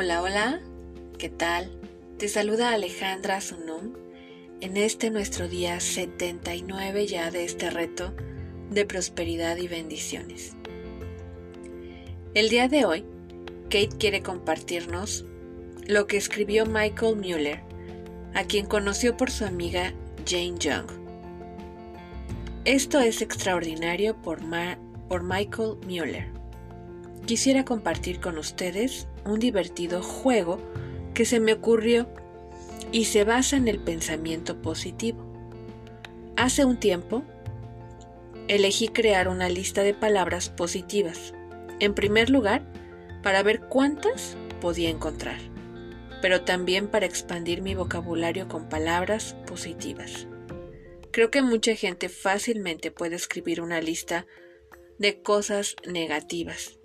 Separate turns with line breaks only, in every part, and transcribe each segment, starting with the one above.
Hola, hola, ¿qué tal? Te saluda Alejandra Sunum en este nuestro día 79 ya de este reto de prosperidad y bendiciones. El día de hoy, Kate quiere compartirnos lo que escribió Michael Mueller, a quien conoció por su amiga Jane Young. Esto es extraordinario por, por Michael Mueller. Quisiera compartir con ustedes un divertido juego que se me ocurrió y se basa en el pensamiento positivo. Hace un tiempo, elegí crear una lista de palabras positivas. En primer lugar, para ver cuántas podía encontrar, pero también para expandir mi vocabulario con palabras positivas. Creo que mucha gente fácilmente puede escribir una lista de cosas negativas,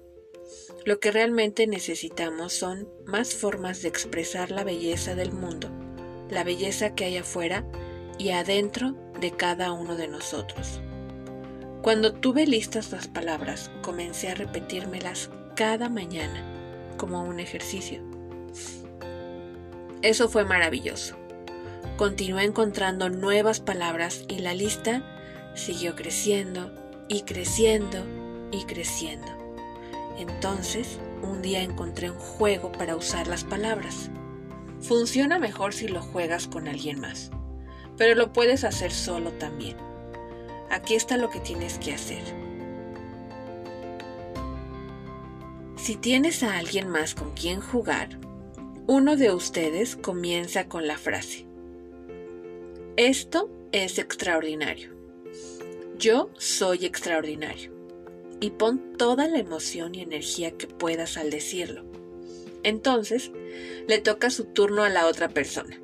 lo que realmente necesitamos son más formas de expresar la belleza del mundo, la belleza que hay afuera y adentro de cada uno de nosotros. Cuando tuve listas las palabras, comencé a repetírmelas cada mañana, como un ejercicio. Eso fue maravilloso. Continué encontrando nuevas palabras y la lista siguió creciendo y creciendo y creciendo. Entonces, un día encontré un juego para usar las palabras. Funciona mejor si lo juegas con alguien más, pero lo puedes hacer solo también. Aquí está lo que tienes que hacer. Si tienes a alguien más con quien jugar, uno de ustedes comienza con la frase. Esto es extraordinario. Yo soy extraordinario y pon toda la emoción y energía que puedas al decirlo. Entonces, le toca su turno a la otra persona.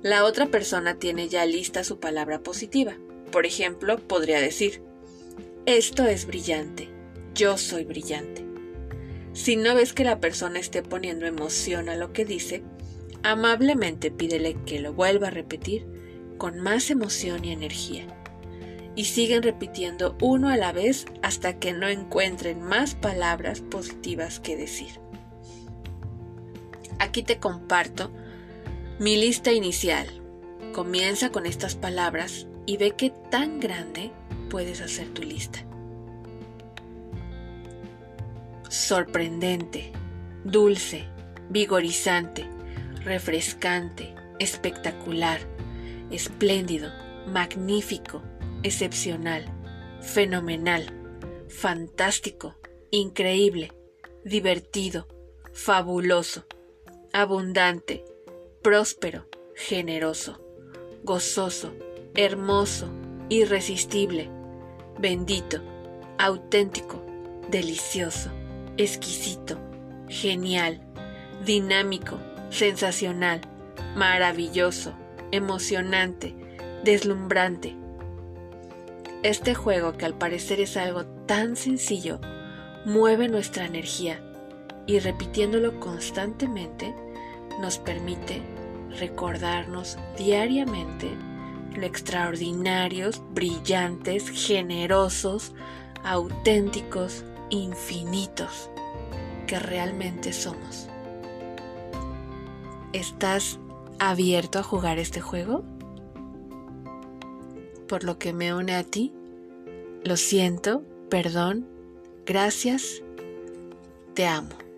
La otra persona tiene ya lista su palabra positiva. Por ejemplo, podría decir, esto es brillante, yo soy brillante. Si no ves que la persona esté poniendo emoción a lo que dice, amablemente pídele que lo vuelva a repetir con más emoción y energía y siguen repitiendo uno a la vez hasta que no encuentren más palabras positivas que decir. Aquí te comparto mi lista inicial. Comienza con estas palabras y ve qué tan grande puedes hacer tu lista. Sorprendente, dulce, vigorizante, refrescante, espectacular, espléndido, magnífico, excepcional, fenomenal, fantástico, increíble, divertido, fabuloso, abundante, próspero, generoso, gozoso, hermoso, irresistible, bendito, auténtico, delicioso, exquisito, genial, dinámico, sensacional, maravilloso, emocionante, deslumbrante, este juego, que al parecer es algo tan sencillo, mueve nuestra energía y repitiéndolo constantemente nos permite recordarnos diariamente lo extraordinarios, brillantes, generosos, auténticos, infinitos que realmente somos. ¿Estás abierto a jugar este juego? Por lo que me une a ti. Lo siento, perdón, gracias, te amo.